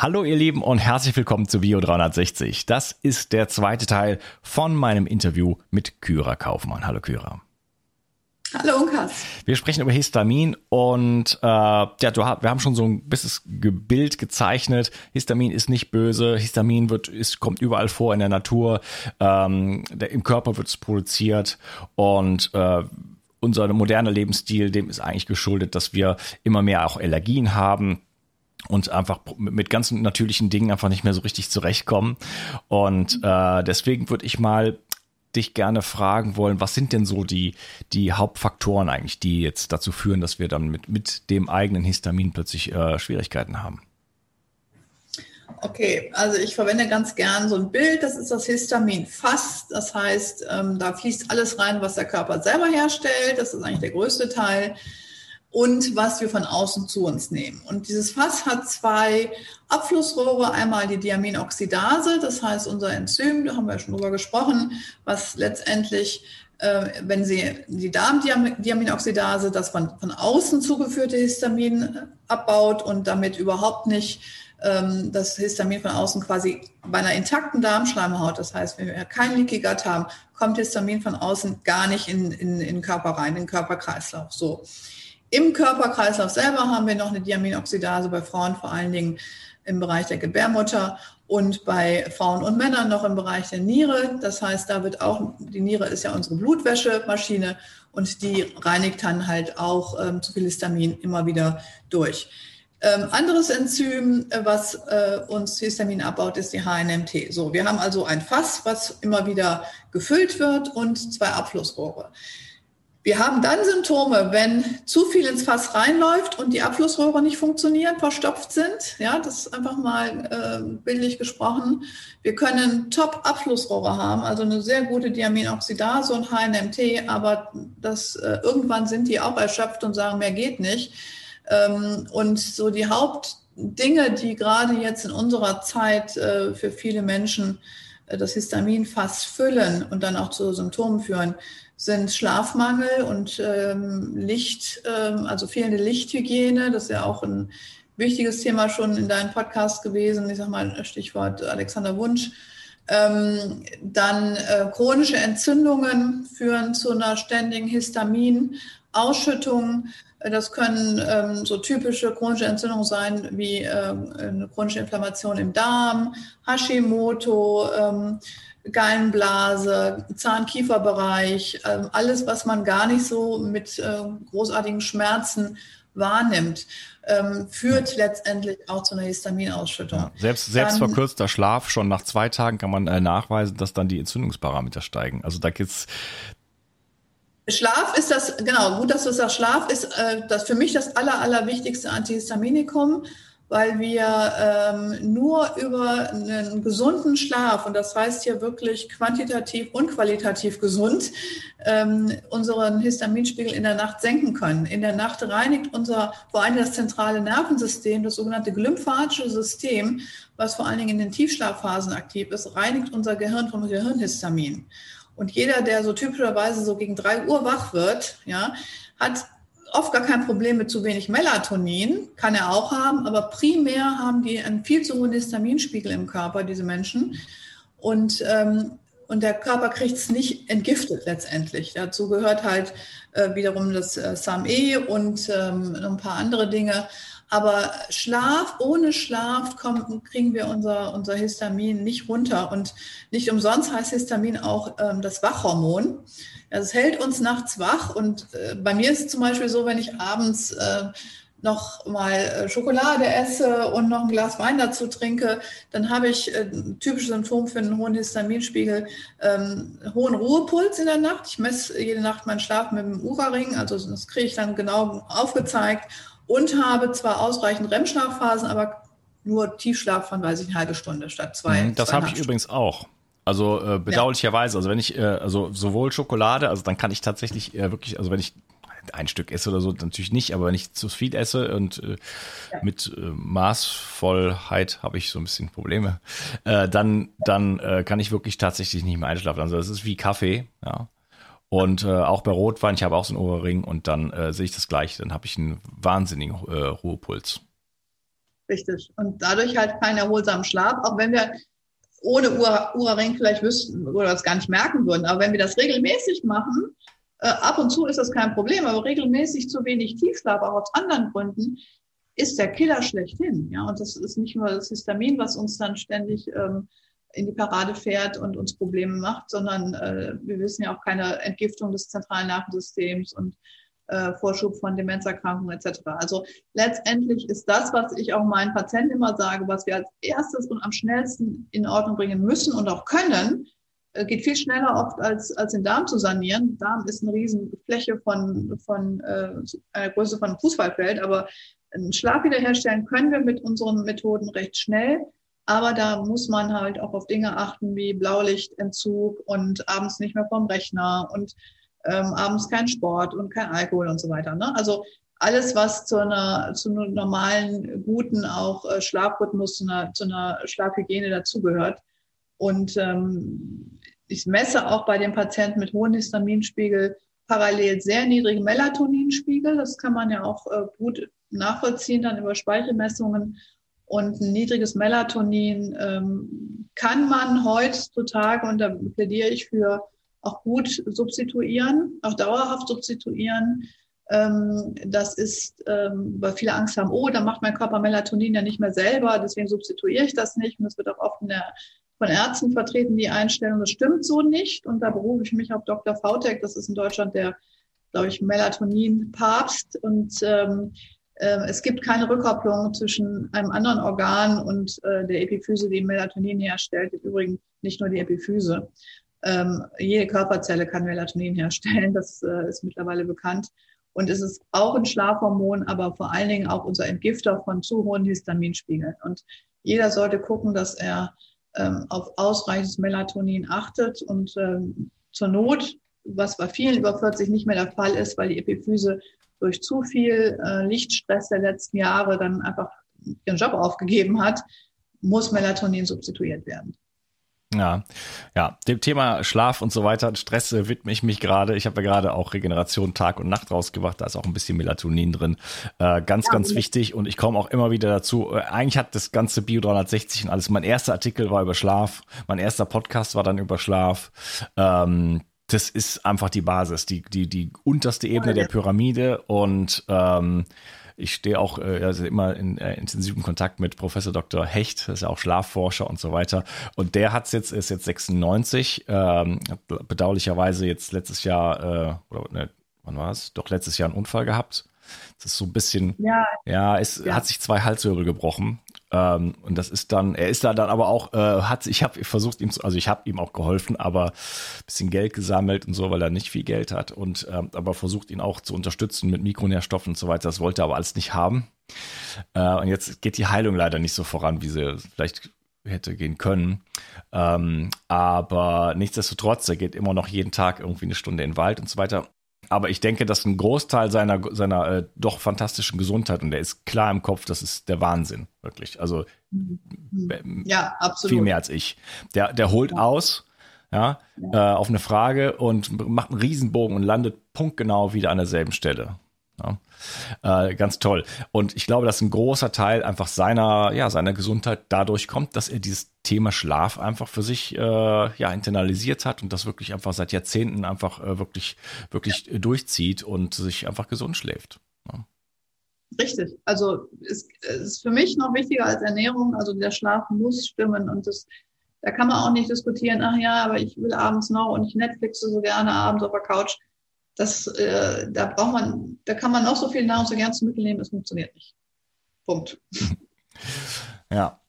Hallo ihr Lieben und herzlich willkommen zu Bio 360. Das ist der zweite Teil von meinem Interview mit Kyra Kaufmann. Hallo Kyra. Hallo Unkas. Wir sprechen über Histamin und äh, ja, du, wir haben schon so ein bisschen Bild gezeichnet. Histamin ist nicht böse. Histamin wird, ist, kommt überall vor in der Natur. Ähm, der, Im Körper wird es produziert und äh, unser moderner Lebensstil, dem ist eigentlich geschuldet, dass wir immer mehr auch Allergien haben und einfach mit ganzen natürlichen Dingen einfach nicht mehr so richtig zurechtkommen. Und äh, deswegen würde ich mal dich gerne fragen wollen, was sind denn so die, die Hauptfaktoren eigentlich, die jetzt dazu führen, dass wir dann mit, mit dem eigenen Histamin plötzlich äh, Schwierigkeiten haben? Okay, also ich verwende ganz gern so ein Bild, das ist das Histaminfass. Das heißt, ähm, da fließt alles rein, was der Körper selber herstellt. Das ist eigentlich der größte Teil und was wir von außen zu uns nehmen. Und dieses Fass hat zwei Abflussrohre, einmal die Diaminoxidase, das heißt unser Enzym, da haben wir schon drüber gesprochen, was letztendlich, äh, wenn Sie die Darmdiaminoxidase das von, von außen zugeführte Histamin abbaut und damit überhaupt nicht ähm, das Histamin von außen quasi bei einer intakten Darmschleimhaut, das heißt, wenn wir kein Leaky Gut haben, kommt Histamin von außen gar nicht in, in, in den Körper rein, in den Körperkreislauf. So. Im Körperkreislauf selber haben wir noch eine Diaminoxidase bei Frauen vor allen Dingen im Bereich der Gebärmutter und bei Frauen und Männern noch im Bereich der Niere. Das heißt, da wird auch, die Niere ist ja unsere Blutwäschemaschine und die reinigt dann halt auch ähm, zu viel Histamin immer wieder durch. Ähm, anderes Enzym, äh, was äh, uns Histamin abbaut, ist die HNMT. So, wir haben also ein Fass, was immer wieder gefüllt wird und zwei Abflussrohre. Wir haben dann Symptome, wenn zu viel ins Fass reinläuft und die Abflussrohre nicht funktionieren, verstopft sind. Ja, das ist einfach mal äh, bildlich gesprochen. Wir können Top-Abflussrohre haben, also eine sehr gute Diaminoxidase und HNMT, aber das, äh, irgendwann sind die auch erschöpft und sagen, mehr geht nicht. Ähm, und so die Hauptdinge, die gerade jetzt in unserer Zeit äh, für viele Menschen das Histaminfass füllen und dann auch zu Symptomen führen, sind Schlafmangel und ähm, Licht, ähm, also fehlende Lichthygiene. Das ist ja auch ein wichtiges Thema schon in deinem Podcast gewesen. Ich sag mal, Stichwort Alexander Wunsch. Ähm, dann äh, chronische Entzündungen führen zu einer ständigen Histaminausschüttung. Das können ähm, so typische chronische Entzündungen sein wie ähm, eine chronische Inflammation im Darm, Hashimoto, ähm, Gallenblase, Zahn-Kieferbereich, ähm, alles, was man gar nicht so mit äh, großartigen Schmerzen wahrnimmt, ähm, führt letztendlich auch zu einer Histaminausschüttung. Ja, selbst, selbst dann, verkürzter Schlaf, schon nach zwei Tagen kann man äh, nachweisen, dass dann die Entzündungsparameter steigen. Also da gibt's Schlaf ist das, genau, gut, dass du sagst, Schlaf ist äh, das für mich das aller, allerwichtigste Antihistaminikum weil wir ähm, nur über einen gesunden Schlaf, und das heißt hier wirklich quantitativ und qualitativ gesund, ähm, unseren Histaminspiegel in der Nacht senken können. In der Nacht reinigt unser, vor allem das zentrale Nervensystem, das sogenannte glymphatische System, was vor allen Dingen in den Tiefschlafphasen aktiv ist, reinigt unser Gehirn vom Gehirnhistamin. Und jeder, der so typischerweise so gegen drei Uhr wach wird, ja, hat oft gar kein Problem mit zu wenig Melatonin, kann er auch haben, aber primär haben die einen viel zu hohen Histaminspiegel im Körper, diese Menschen. Und, ähm, und der Körper kriegt es nicht entgiftet letztendlich. Dazu gehört halt äh, wiederum das äh, SAMe und ähm, ein paar andere Dinge. Aber Schlaf, ohne Schlaf kommen, kriegen wir unser, unser Histamin nicht runter. Und nicht umsonst heißt Histamin auch ähm, das Wachhormon. Es hält uns nachts wach und äh, bei mir ist es zum Beispiel so, wenn ich abends äh, noch mal äh, Schokolade esse und noch ein Glas Wein dazu trinke, dann habe ich äh, typisches Symptom für einen hohen Histaminspiegel, ähm, hohen Ruhepuls in der Nacht. Ich messe jede Nacht meinen Schlaf mit dem Ura-Ring, also das kriege ich dann genau aufgezeigt und habe zwar ausreichend REM-Schlafphasen, aber nur Tiefschlaf von, weiß ich, eine halbe Stunde statt zwei. Mhm, das habe ich übrigens auch. Also äh, bedauerlicherweise, also wenn ich, äh, also sowohl Schokolade, also dann kann ich tatsächlich äh, wirklich, also wenn ich ein Stück esse oder so, natürlich nicht, aber wenn ich zu viel esse und äh, ja. mit äh, Maßvollheit habe ich so ein bisschen Probleme, äh, dann, dann äh, kann ich wirklich tatsächlich nicht mehr einschlafen. Also das ist wie Kaffee, ja. Und äh, auch bei Rotwein, ich habe auch so einen Ohrring und dann äh, sehe ich das gleich, dann habe ich einen wahnsinnigen äh, Ruhepuls. Richtig. Und dadurch halt keinen erholsamen Schlaf, auch wenn wir ohne Ura-Ring vielleicht wüssten oder das gar nicht merken würden. Aber wenn wir das regelmäßig machen, äh, ab und zu ist das kein Problem, aber regelmäßig zu wenig Tiefschlaf, auch aus anderen Gründen, ist der Killer schlechthin. Ja, und das ist nicht nur das Histamin, was uns dann ständig ähm, in die Parade fährt und uns Probleme macht, sondern äh, wir wissen ja auch keine Entgiftung des zentralen Nervensystems und äh, Vorschub von Demenzerkrankungen etc. Also letztendlich ist das, was ich auch meinen Patienten immer sage, was wir als erstes und am schnellsten in Ordnung bringen müssen und auch können, äh, geht viel schneller oft als, als den Darm zu sanieren. Darm ist eine Riesenfläche von, von äh, einer Größe von einem Fußballfeld, aber einen Schlaf wiederherstellen können wir mit unseren Methoden recht schnell. Aber da muss man halt auch auf Dinge achten wie Blaulichtentzug und abends nicht mehr vom Rechner und ähm, abends kein Sport und kein Alkohol und so weiter. Ne? Also alles, was zu einer, zu einem normalen, guten auch äh, Schlafrhythmus, zu einer, zu einer Schlafhygiene dazugehört. Und ähm, ich messe auch bei den Patienten mit hohem Histaminspiegel parallel sehr niedrigen Melatoninspiegel. Das kann man ja auch äh, gut nachvollziehen dann über Speichelmessungen. Und ein niedriges Melatonin ähm, kann man heutzutage, und da plädiere ich für auch gut substituieren, auch dauerhaft substituieren. Ähm, das ist, ähm, weil viele Angst haben, oh, dann macht mein Körper Melatonin ja nicht mehr selber, deswegen substituiere ich das nicht. Und es wird auch oft in der, von Ärzten vertreten, die Einstellung, das stimmt so nicht. Und da berufe ich mich auf Dr. Vautek, das ist in Deutschland der, glaube ich, Melatonin-Papst. Und ähm, äh, es gibt keine Rückkopplung zwischen einem anderen Organ und äh, der Epiphyse, die Melatonin herstellt. Im Übrigen nicht nur die Epiphyse. Ähm, jede Körperzelle kann Melatonin herstellen, das äh, ist mittlerweile bekannt. Und es ist auch ein Schlafhormon, aber vor allen Dingen auch unser Entgifter von zu hohen Histaminspiegeln. Und jeder sollte gucken, dass er ähm, auf ausreichendes Melatonin achtet und ähm, zur Not, was bei vielen über 40 nicht mehr der Fall ist, weil die Epiphyse durch zu viel äh, Lichtstress der letzten Jahre dann einfach ihren Job aufgegeben hat, muss Melatonin substituiert werden. Ja, ja, dem Thema Schlaf und so weiter, Stress äh, widme ich mich gerade. Ich habe ja gerade auch Regeneration Tag und Nacht rausgebracht, da ist auch ein bisschen Melatonin drin. Äh, ganz, ja, ganz wichtig und ich komme auch immer wieder dazu. Äh, eigentlich hat das ganze Bio 360 und alles. Mein erster Artikel war über Schlaf, mein erster Podcast war dann über Schlaf. Ähm, das ist einfach die Basis, die, die, die unterste Ebene der Pyramide und ähm, ich stehe auch äh, also immer in äh, intensivem Kontakt mit Professor Dr. Hecht, das ist ja auch Schlafforscher und so weiter. Und der hat jetzt, ist jetzt 96, ähm, bedauerlicherweise jetzt letztes Jahr, äh, oder ne, wann war es? Doch letztes Jahr einen Unfall gehabt. Das ist so ein bisschen, ja, ja es ja. hat sich zwei Halswirbel gebrochen ähm, und das ist dann, er ist da dann aber auch, äh, hat, ich habe versucht ihm zu, also ich habe ihm auch geholfen, aber bisschen Geld gesammelt und so, weil er nicht viel Geld hat und ähm, aber versucht ihn auch zu unterstützen mit Mikronährstoffen und so weiter. Das wollte er aber alles nicht haben. Äh, und jetzt geht die Heilung leider nicht so voran, wie sie vielleicht hätte gehen können. Ähm, aber nichtsdestotrotz, er geht immer noch jeden Tag irgendwie eine Stunde in den Wald und so weiter. Aber ich denke, dass ein Großteil seiner, seiner äh, doch fantastischen Gesundheit, und der ist klar im Kopf, das ist der Wahnsinn, wirklich. Also mhm. ja, absolut. viel mehr als ich. Der, der holt ja. aus, ja, ja. Äh, auf eine Frage und macht einen Riesenbogen und landet punktgenau wieder an derselben Stelle. Ja. Äh, ganz toll. Und ich glaube, dass ein großer Teil einfach seiner, ja, seiner Gesundheit dadurch kommt, dass er dieses Thema Schlaf einfach für sich äh, ja internalisiert hat und das wirklich einfach seit Jahrzehnten einfach äh, wirklich, wirklich ja. durchzieht und sich einfach gesund schläft. Ja. Richtig. Also es ist für mich noch wichtiger als Ernährung. Also der Schlaf muss stimmen und das da kann man auch nicht diskutieren, ach ja, aber ich will abends noch und ich Netflixe so gerne abends auf der Couch das, äh, da braucht man, da kann man noch so viel Nahrungsergänzungsmittel nehmen, es funktioniert nicht. Punkt. Ja.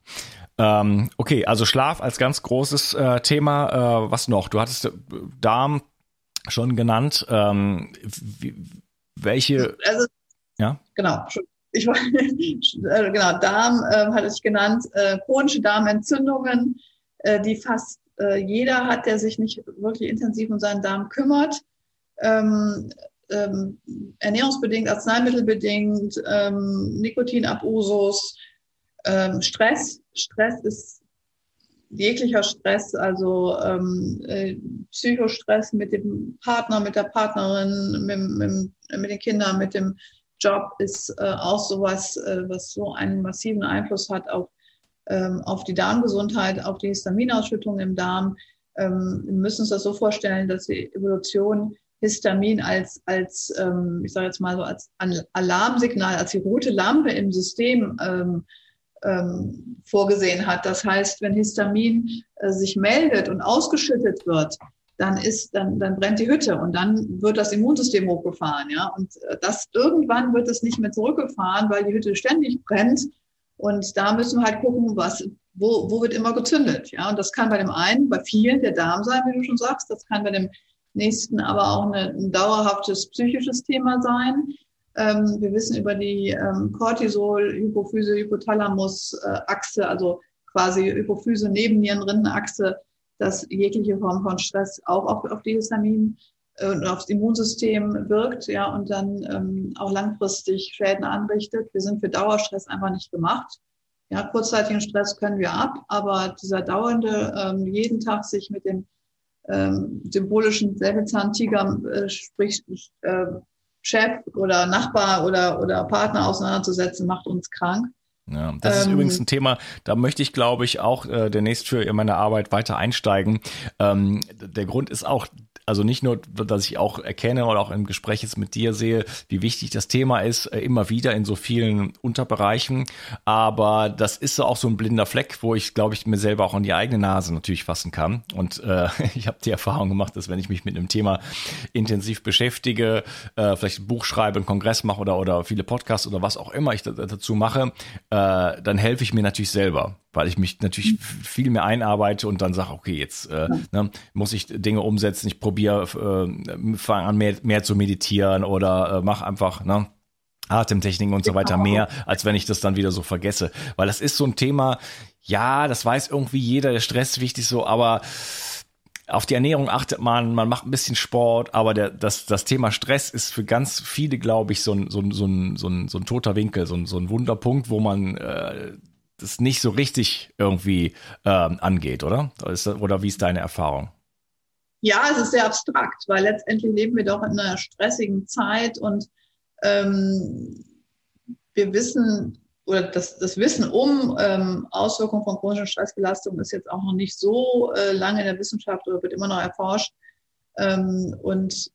Ähm, okay, also Schlaf als ganz großes äh, Thema. Äh, was noch? Du hattest äh, Darm schon genannt. Ähm, wie, welche? Also, ja. Genau. Ich war, äh, genau, Darm äh, hatte ich genannt, äh, chronische Darmentzündungen, äh, die fast äh, jeder hat, der sich nicht wirklich intensiv um seinen Darm kümmert ähm, ähm, ernährungsbedingt, arzneimittelbedingt, ähm, Nikotinabusus, ähm, Stress. Stress ist jeglicher Stress, also ähm, äh, Psychostress mit dem Partner, mit der Partnerin, mit, mit, mit den Kindern, mit dem Job ist äh, auch sowas, äh, was so einen massiven Einfluss hat auf, ähm, auf die Darmgesundheit, auf die Histaminausschüttung im Darm. Ähm, wir müssen uns das so vorstellen, dass die Evolution Histamin als, als ähm, ich sage jetzt mal so, als Alarmsignal, als die rote Lampe im System ähm, ähm, vorgesehen hat. Das heißt, wenn Histamin äh, sich meldet und ausgeschüttet wird, dann ist, dann, dann brennt die Hütte und dann wird das Immunsystem hochgefahren, ja. Und äh, das irgendwann wird es nicht mehr zurückgefahren, weil die Hütte ständig brennt. Und da müssen wir halt gucken, was, wo, wo wird immer gezündet, ja. Und das kann bei dem einen, bei vielen der Darm sein, wie du schon sagst. Das kann bei dem nächsten aber auch eine, ein dauerhaftes psychisches Thema sein. Ähm, wir wissen über die ähm, Cortisol, Hypophyse, Hypothalamus-Achse, äh, also quasi Hypophyse, Nebennierenrindenachse, dass jegliche Form von Stress auch auf, auf die Histamin äh, und aufs Immunsystem wirkt, ja, und dann ähm, auch langfristig Schäden anrichtet. Wir sind für Dauerstress einfach nicht gemacht. Ja, kurzzeitigen Stress können wir ab, aber dieser dauernde, ähm, jeden Tag sich mit dem ähm, symbolischen Säbelzahntiger, äh, sprich äh, Chef oder Nachbar oder, oder Partner auseinanderzusetzen, macht uns krank. Ja, das ähm, ist übrigens ein Thema, da möchte ich, glaube ich, auch äh, demnächst für meine Arbeit weiter einsteigen. Ähm, der Grund ist auch also nicht nur, dass ich auch erkenne oder auch im Gespräch jetzt mit dir sehe, wie wichtig das Thema ist, äh, immer wieder in so vielen Unterbereichen. Aber das ist so auch so ein blinder Fleck, wo ich, glaube ich, mir selber auch an die eigene Nase natürlich fassen kann. Und äh, ich habe die Erfahrung gemacht, dass wenn ich mich mit einem Thema intensiv beschäftige, äh, vielleicht ein Buch schreibe, einen Kongress mache oder, oder viele Podcasts oder was auch immer ich dazu mache, äh, dann helfe ich mir natürlich selber weil ich mich natürlich mhm. viel mehr einarbeite und dann sage, okay, jetzt äh, ne, muss ich Dinge umsetzen, ich probiere, äh, fange an mehr, mehr zu meditieren oder äh, mach einfach, ne? Atemtechniken und so weiter genau. mehr, als wenn ich das dann wieder so vergesse. Weil das ist so ein Thema, ja, das weiß irgendwie jeder, der Stress ist wichtig so, aber auf die Ernährung achtet man, man macht ein bisschen Sport, aber der, das, das Thema Stress ist für ganz viele, glaube ich, so ein, so ein, so ein, so ein, so ein toter Winkel, so ein, so ein Wunderpunkt, wo man äh, das nicht so richtig irgendwie ähm, angeht, oder? Oder wie ist deine Erfahrung? Ja, es ist sehr abstrakt, weil letztendlich leben wir doch in einer stressigen Zeit und ähm, wir wissen oder das, das Wissen um ähm, Auswirkungen von chronischen Stressbelastungen ist jetzt auch noch nicht so äh, lange in der Wissenschaft oder wird immer noch erforscht. Ähm, und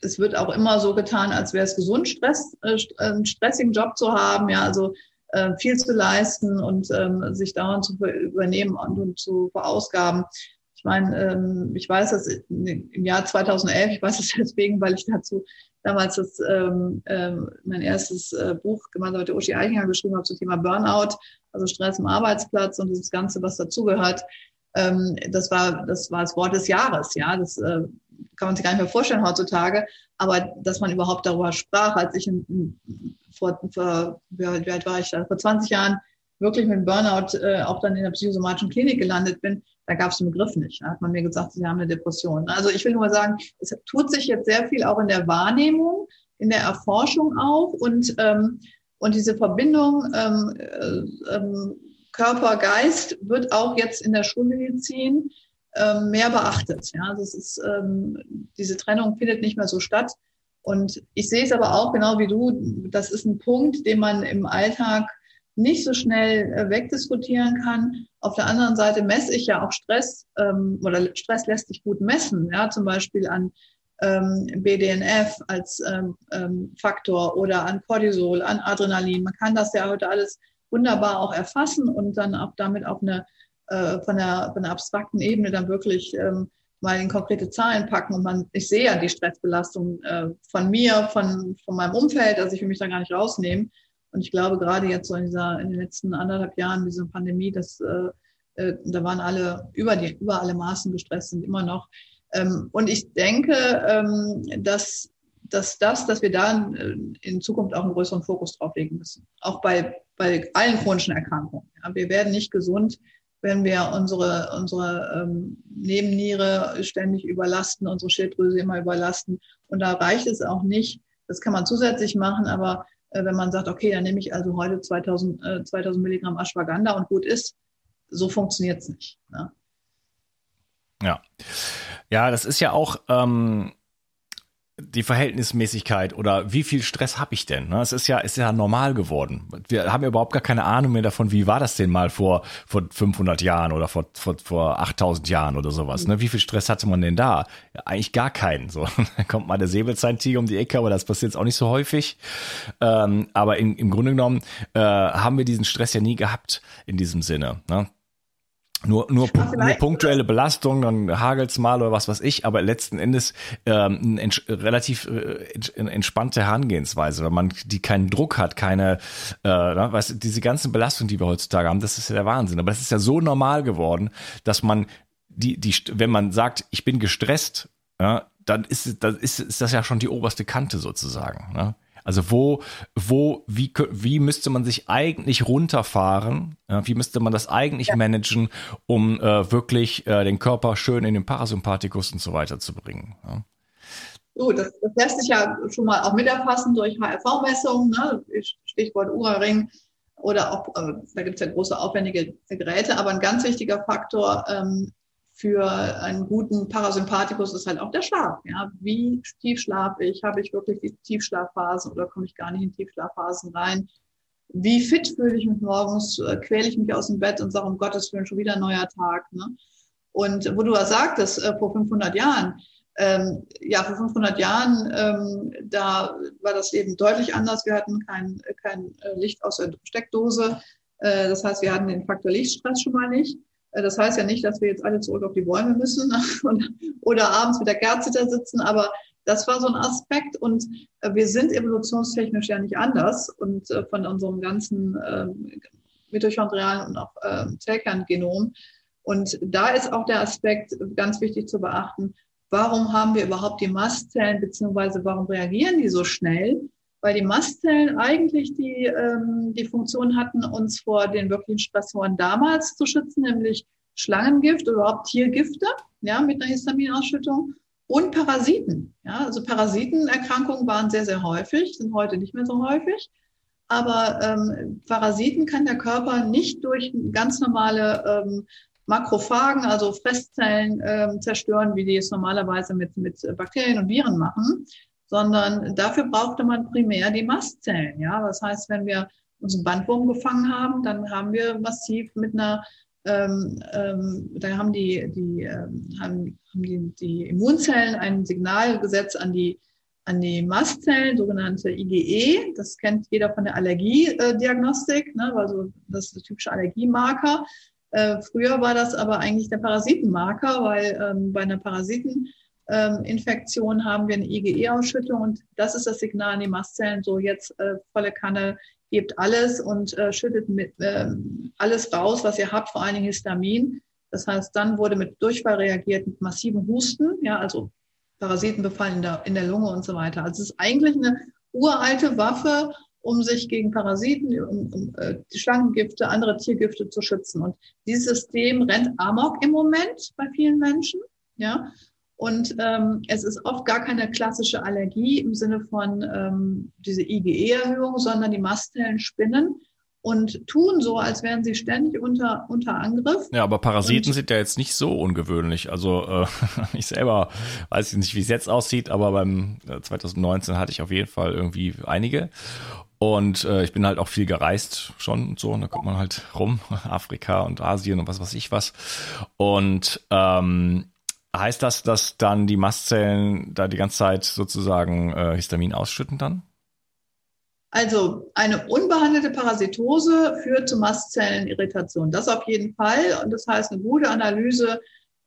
es wird auch immer so getan, als wäre es gesund, Stress, äh, einen stressigen Job zu haben, ja, also äh, viel zu leisten und ähm, sich dauernd zu übernehmen und, und zu verausgaben. Ich meine, ähm, ich weiß das im Jahr 2011, ich weiß es deswegen, weil ich dazu damals das, ähm, ähm, mein erstes äh, Buch gemeinsam mit der Uschi Eichinger geschrieben habe zum Thema Burnout, also Stress am Arbeitsplatz und dieses Ganze, was dazugehört. Ähm, das war das war das Wort des Jahres, ja. Das äh, kann man sich gar nicht mehr vorstellen heutzutage. Aber dass man überhaupt darüber sprach, als ich in, vor, vor wie alt war ich da, vor 20 Jahren wirklich mit Burnout äh, auch dann in der psychosomatischen Klinik gelandet bin, da gab es den Begriff nicht. Da hat man mir gesagt, sie haben eine Depression. Also ich will nur sagen, es tut sich jetzt sehr viel auch in der Wahrnehmung, in der Erforschung auch und, ähm, und diese Verbindung ähm, äh, ähm, Körper, Geist wird auch jetzt in der Schulmedizin ähm, mehr beachtet. Ja, das ist, ähm, diese Trennung findet nicht mehr so statt. Und ich sehe es aber auch genau wie du, das ist ein Punkt, den man im Alltag nicht so schnell äh, wegdiskutieren kann. Auf der anderen Seite messe ich ja auch Stress ähm, oder Stress lässt sich gut messen, ja, zum Beispiel an ähm, BDNF als ähm, ähm, Faktor oder an Cortisol, an Adrenalin. Man kann das ja heute alles wunderbar auch erfassen und dann auch damit auf eine äh, von, der, von der abstrakten Ebene dann wirklich ähm, mal in konkrete Zahlen packen und man, ich sehe ja die Stressbelastung äh, von mir, von, von meinem Umfeld, also ich will mich da gar nicht rausnehmen. Und ich glaube, gerade jetzt so in, dieser, in den letzten anderthalb Jahren, diese Pandemie, das, äh, äh, da waren alle über, die, über alle Maßen gestresst, sind immer noch. Ähm, und ich denke, ähm, dass, dass das, dass wir da in, in Zukunft auch einen größeren Fokus drauf legen müssen. Auch bei, bei allen chronischen Erkrankungen. Ja, wir werden nicht gesund, wenn wir unsere, unsere ähm, Nebenniere ständig überlasten, unsere Schilddrüse immer überlasten. Und da reicht es auch nicht, das kann man zusätzlich machen, aber äh, wenn man sagt, okay, dann nehme ich also heute 2000, äh, 2000 Milligramm Ashwagandha und gut ist, so funktioniert es nicht. Ne? Ja. Ja, das ist ja auch, ähm, die Verhältnismäßigkeit oder wie viel Stress habe ich denn? Ne? Es ist ja, ist ja normal geworden. Wir haben ja überhaupt gar keine Ahnung mehr davon, wie war das denn mal vor, vor 500 Jahren oder vor, vor, vor 8000 Jahren oder sowas. Ne? Wie viel Stress hatte man denn da? Eigentlich gar keinen. So, dann kommt mal der Säbelzahntiger um die Ecke, aber das passiert jetzt auch nicht so häufig. Ähm, aber in, im Grunde genommen äh, haben wir diesen Stress ja nie gehabt in diesem Sinne. Ne? Nur, nur, nur punktuelle Belastung, dann hagelt's mal oder was weiß ich, aber letzten Endes ähm, eine relativ äh, entspannte Herangehensweise, weil man die keinen Druck hat, keine, äh, weißt du, diese ganzen Belastungen, die wir heutzutage haben, das ist ja der Wahnsinn. Aber das ist ja so normal geworden, dass man die, die, wenn man sagt, ich bin gestresst, ja, dann ist, dann ist, ist das ja schon die oberste Kante sozusagen. Ne? Also wo, wo, wie, wie müsste man sich eigentlich runterfahren? Wie müsste man das eigentlich ja. managen, um äh, wirklich äh, den Körper schön in den Parasympathikus und so weiter zu bringen? Ja. So, das, das lässt sich ja schon mal auch miterfassen durch HRV-Messungen, ne? Stichwort Ura-Ring oder auch, äh, da gibt es ja große aufwendige Geräte, aber ein ganz wichtiger Faktor ähm, für einen guten Parasympathikus ist halt auch der Schlaf. Ja, wie tief schlafe ich? Habe ich wirklich die Tiefschlafphasen oder komme ich gar nicht in Tiefschlafphasen rein? Wie fit fühle ich mich morgens? Äh, quäle ich mich aus dem Bett und sage, um Gottes Willen, schon wieder ein neuer Tag. Ne? Und wo du ja sagtest, äh, vor 500 Jahren, ähm, ja, vor 500 Jahren, ähm, da war das Leben deutlich anders. Wir hatten kein, kein äh, Licht aus der Steckdose. Äh, das heißt, wir hatten den Faktor Lichtstress schon mal nicht. Äh, das heißt ja nicht, dass wir jetzt alle zurück auf die Bäume müssen oder abends mit der Kerze da sitzen, aber das war so ein Aspekt und äh, wir sind evolutionstechnisch ja nicht anders und äh, von unserem ganzen ähm, mitochondrialen und auch ähm, Zellkerngenom. Und da ist auch der Aspekt ganz wichtig zu beachten, warum haben wir überhaupt die Mastzellen, beziehungsweise warum reagieren die so schnell? Weil die Mastzellen eigentlich die, ähm, die Funktion hatten, uns vor den wirklichen Stressoren damals zu schützen, nämlich Schlangengift oder überhaupt Tiergifte, ja, mit einer Histaminausschüttung und Parasiten. Ja, also Parasitenerkrankungen waren sehr, sehr häufig, sind heute nicht mehr so häufig. aber ähm, Parasiten kann der Körper nicht durch ganz normale ähm, Makrophagen, also Fresszellen, ähm, zerstören, wie die es normalerweise mit, mit Bakterien und Viren machen, sondern dafür brauchte man primär die Mastzellen. Ja, das heißt, wenn wir uns einen Bandwurm gefangen haben, dann haben wir massiv mit einer ähm, ähm, da haben die, die, ähm, haben, die, die Immunzellen ein Signal gesetzt an die an die Mastzellen, sogenannte IgE. Das kennt jeder von der Allergiediagnostik, ne? also das ist der typische Allergiemarker. Äh, früher war das aber eigentlich der Parasitenmarker, weil ähm, bei einer Parasiteninfektion ähm, haben wir eine IgE-Ausschüttung und das ist das Signal an die Mastzellen, so jetzt äh, volle Kanne, gebt alles und äh, schüttet mit, äh, alles raus, was ihr habt, vor allen Dingen Histamin. Das heißt, dann wurde mit Durchfall reagiert, mit massiven Husten, ja, also Parasitenbefall in der, in der Lunge und so weiter. Also es ist eigentlich eine uralte Waffe, um sich gegen Parasiten, um, um äh, Schlangengifte, andere Tiergifte zu schützen. Und dieses System rennt amok im Moment bei vielen Menschen. Ja, und ähm, es ist oft gar keine klassische Allergie im Sinne von ähm, diese IgE-Erhöhung, sondern die Mastzellen spinnen und tun so, als wären sie ständig unter, unter Angriff. Ja, aber Parasiten und, sind ja jetzt nicht so ungewöhnlich. Also äh, ich selber weiß nicht, wie es jetzt aussieht, aber beim 2019 äh, hatte ich auf jeden Fall irgendwie einige. Und äh, ich bin halt auch viel gereist schon und so. Und da kommt man halt rum, Afrika und Asien und was weiß ich was. Und ähm, heißt das, dass dann die Mastzellen da die ganze Zeit sozusagen äh, Histamin ausschütten dann? Also eine unbehandelte Parasitose führt zu Mastzellenirritation. Das auf jeden Fall. Und das heißt, eine gute Analyse,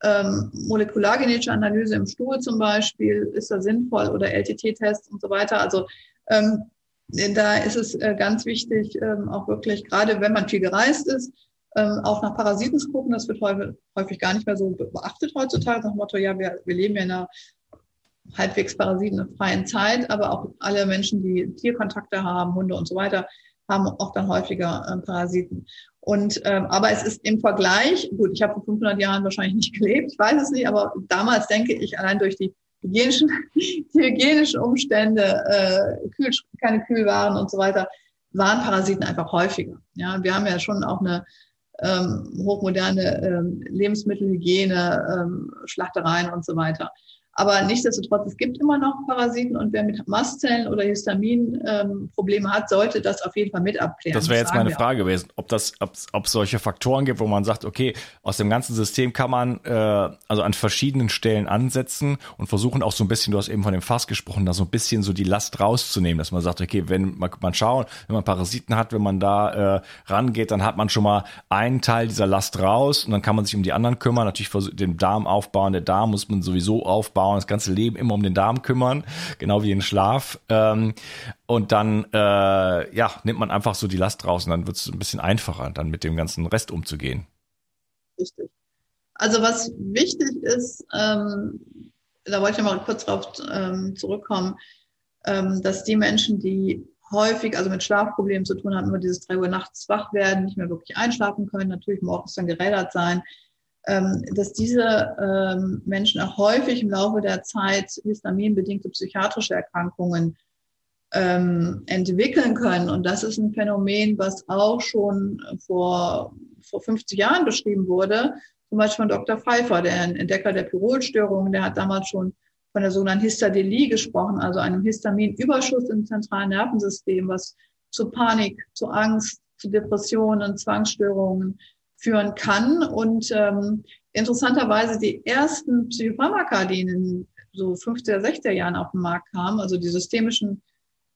ähm, molekulargenetische Analyse im Stuhl zum Beispiel, ist da sinnvoll oder LTT-Test und so weiter. Also ähm, da ist es äh, ganz wichtig, ähm, auch wirklich, gerade wenn man viel gereist ist, ähm, auch nach Parasiten zu gucken. Das wird häufig, gar nicht mehr so beachtet heutzutage. Nach dem Motto, ja, wir, wir leben ja in einer halbwegs parasitenfreien Zeit, aber auch alle Menschen, die Tierkontakte haben, Hunde und so weiter, haben auch dann häufiger äh, Parasiten. Und ähm, aber es ist im Vergleich, gut, ich habe vor 500 Jahren wahrscheinlich nicht gelebt, ich weiß es nicht, aber damals denke ich allein durch die hygienischen, die hygienischen Umstände, äh, Kühl, keine Kühlwaren und so weiter, waren Parasiten einfach häufiger. Ja, wir haben ja schon auch eine ähm, hochmoderne ähm, Lebensmittelhygiene, ähm, Schlachtereien und so weiter. Aber nichtsdestotrotz, es gibt immer noch Parasiten und wer mit Mastzellen oder Histamin ähm, Probleme hat, sollte das auf jeden Fall mit abklären. Das wäre jetzt meine Frage auch. gewesen, ob das, ob es solche Faktoren gibt, wo man sagt, okay, aus dem ganzen System kann man äh, also an verschiedenen Stellen ansetzen und versuchen auch so ein bisschen, du hast eben von dem Fass gesprochen, da so ein bisschen so die Last rauszunehmen, dass man sagt, okay, wenn man, man schauen, wenn man Parasiten hat, wenn man da äh, rangeht, dann hat man schon mal einen Teil dieser Last raus und dann kann man sich um die anderen kümmern, natürlich den Darm aufbauen, der Darm muss man sowieso aufbauen Frauen das ganze Leben immer um den Darm kümmern, genau wie den Schlaf. Ähm, und dann äh, ja, nimmt man einfach so die Last raus und dann wird es ein bisschen einfacher, dann mit dem ganzen Rest umzugehen. Richtig. Also was wichtig ist, ähm, da wollte ich mal kurz drauf ähm, zurückkommen, ähm, dass die Menschen, die häufig also mit Schlafproblemen zu tun haben, immer dieses drei Uhr nachts wach werden, nicht mehr wirklich einschlafen können, natürlich morgens dann gerädert sein, dass diese ähm, Menschen auch häufig im Laufe der Zeit histaminbedingte psychiatrische Erkrankungen ähm, entwickeln können. Und das ist ein Phänomen, was auch schon vor, vor 50 Jahren beschrieben wurde, zum Beispiel von Dr. Pfeiffer, der Entdecker der Pyrolstörungen, der hat damals schon von der sogenannten Histadelie gesprochen, also einem Histaminüberschuss im zentralen Nervensystem, was zu Panik, zu Angst, zu Depressionen, Zwangsstörungen, führen kann. Und ähm, interessanterweise die ersten Psychopharmaka, die in so 50er, 60er Jahren auf den Markt kamen, also die systemischen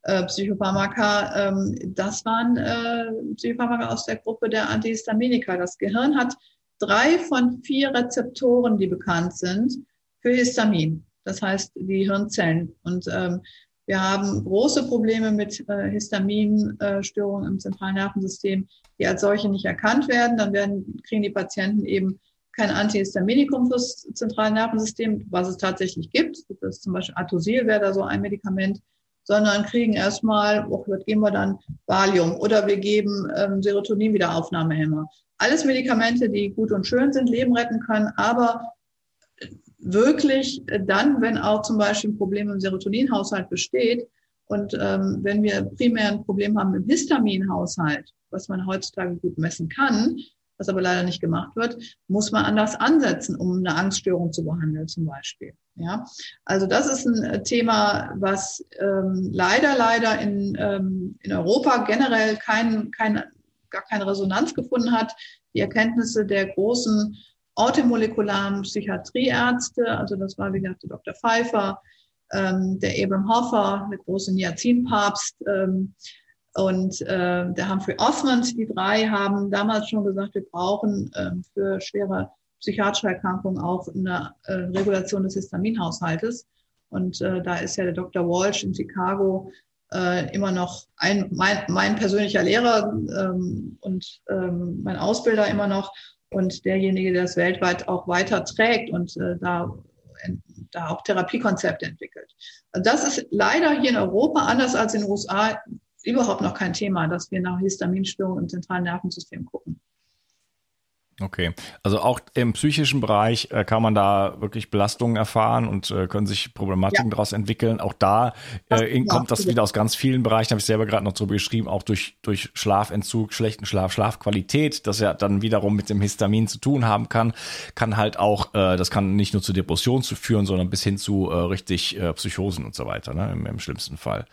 äh, Psychopharmaka, ähm, das waren äh, Psychopharmaka aus der Gruppe der Antihistaminika. Das Gehirn hat drei von vier Rezeptoren, die bekannt sind, für Histamin. Das heißt, die Hirnzellen. Und ähm, wir haben große Probleme mit äh, Histaminstörungen im zentralen Nervensystem, die als solche nicht erkannt werden. Dann werden, kriegen die Patienten eben kein Antihistaminikum fürs zentrale Nervensystem, was es tatsächlich gibt. Das ist zum Beispiel Atosil wäre da so ein Medikament, sondern kriegen erstmal, oh, geben wir dann? Valium oder wir geben ähm, Serotonin-Wiederaufnahmehemmer. Alles Medikamente, die gut und schön sind, Leben retten können, aber wirklich dann, wenn auch zum Beispiel ein Problem im Serotoninhaushalt besteht Und ähm, wenn wir primär ein Problem haben im Histaminhaushalt, was man heutzutage gut messen kann, was aber leider nicht gemacht wird, muss man anders ansetzen, um eine Angststörung zu behandeln zum Beispiel. Ja, also das ist ein äh, Thema, was ähm, leider, leider in, ähm, in Europa generell kein, kein, gar keine Resonanz gefunden hat. Die Erkenntnisse der großen automolekularen Psychiatrieärzte, also das war wie gesagt der Dr. Pfeiffer, ähm, der Abram Hoffer, der große Niacinpapst ähm, und äh, der Humphrey Osmond, die drei haben damals schon gesagt, wir brauchen ähm, für schwere psychiatrische Erkrankungen auch eine äh, Regulation des Histaminhaushaltes. Und äh, da ist ja der Dr. Walsh in Chicago äh, immer noch ein, mein, mein persönlicher Lehrer ähm, und ähm, mein Ausbilder immer noch und derjenige, der es weltweit auch weiter trägt und äh, da, da auch Therapiekonzepte entwickelt. Also das ist leider hier in Europa anders als in den USA überhaupt noch kein Thema, dass wir nach Histaminstörungen im zentralen Nervensystem gucken. Okay, also auch im psychischen Bereich äh, kann man da wirklich Belastungen erfahren und äh, können sich Problematiken ja. daraus entwickeln. Auch da äh, kommt das wieder aus ganz vielen Bereichen, habe ich selber gerade noch drüber geschrieben, auch durch, durch Schlafentzug, schlechten Schlaf, Schlafqualität, das ja dann wiederum mit dem Histamin zu tun haben kann, kann halt auch, äh, das kann nicht nur zu Depressionen zu führen, sondern bis hin zu äh, richtig äh, Psychosen und so weiter, ne, im, im schlimmsten Fall.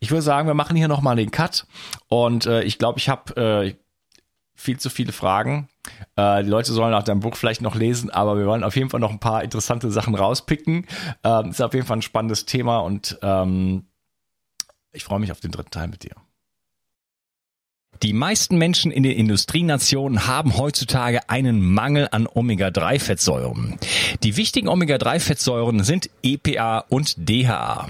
Ich würde sagen, wir machen hier nochmal den Cut und äh, ich glaube, ich habe äh, viel zu viele Fragen. Äh, die Leute sollen auch dein Buch vielleicht noch lesen, aber wir wollen auf jeden Fall noch ein paar interessante Sachen rauspicken. Ähm, ist auf jeden Fall ein spannendes Thema und ähm, ich freue mich auf den dritten Teil mit dir. Die meisten Menschen in den Industrienationen haben heutzutage einen Mangel an Omega-3-Fettsäuren. Die wichtigen Omega-3-Fettsäuren sind EPA und DHA.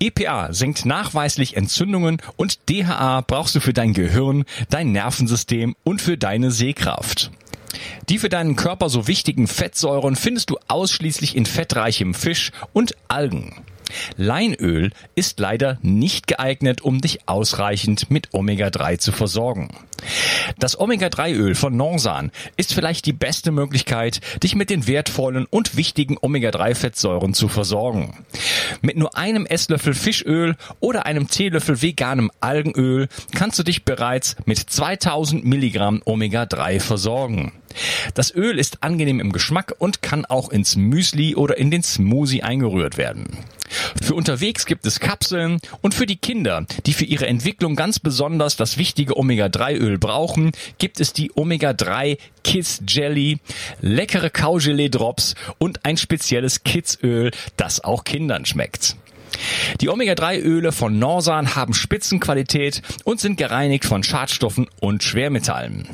EPA senkt nachweislich Entzündungen und DHA brauchst du für dein Gehirn, dein Nervensystem und für deine Sehkraft. Die für deinen Körper so wichtigen Fettsäuren findest du ausschließlich in fettreichem Fisch und Algen. Leinöl ist leider nicht geeignet, um dich ausreichend mit Omega-3 zu versorgen. Das Omega-3-Öl von Norsan ist vielleicht die beste Möglichkeit, dich mit den wertvollen und wichtigen Omega-3-Fettsäuren zu versorgen. Mit nur einem Esslöffel Fischöl oder einem Teelöffel veganem Algenöl kannst du dich bereits mit 2000 Milligramm Omega-3 versorgen. Das Öl ist angenehm im Geschmack und kann auch ins Müsli oder in den Smoothie eingerührt werden. Für unterwegs gibt es Kapseln und für die Kinder, die für ihre Entwicklung ganz besonders das wichtige Omega-3-Öl brauchen, gibt es die Omega-3 Kids Jelly, leckere Kaugelee-Drops und ein spezielles Kids-Öl, das auch Kindern schmeckt. Die Omega-3-Öle von Norsan haben Spitzenqualität und sind gereinigt von Schadstoffen und Schwermetallen.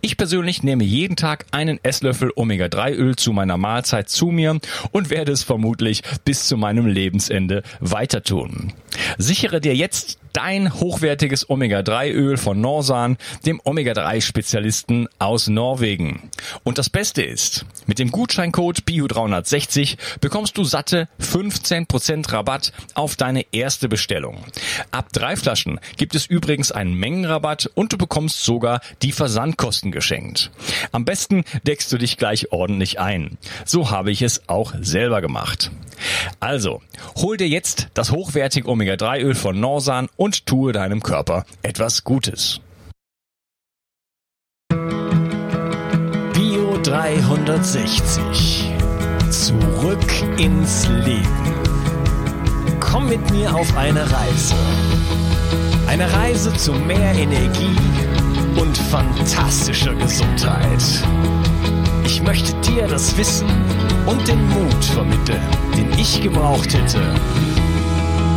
Ich persönlich nehme jeden Tag einen Esslöffel Omega-3-Öl zu meiner Mahlzeit zu mir und werde es vermutlich bis zu meinem Lebensende weiter tun. Sichere dir jetzt dein hochwertiges Omega-3-Öl von Norsan, dem Omega-3-Spezialisten aus Norwegen. Und das Beste ist, mit dem Gutscheincode BIO360 bekommst du satte 15% Rabatt auf deine erste Bestellung. Ab drei Flaschen gibt es übrigens einen Mengenrabatt und du bekommst sogar die Versandkosten geschenkt. Am besten deckst du dich gleich ordentlich ein. So habe ich es auch selber gemacht. Also, hol dir jetzt das hochwertige Omega-3-Öl von Norsan und tue deinem Körper etwas Gutes. Bio 360. Zurück ins Leben. Komm mit mir auf eine Reise. Eine Reise zu mehr Energie und fantastischer Gesundheit. Ich möchte dir das Wissen und den Mut vermitteln, den ich gebraucht hätte,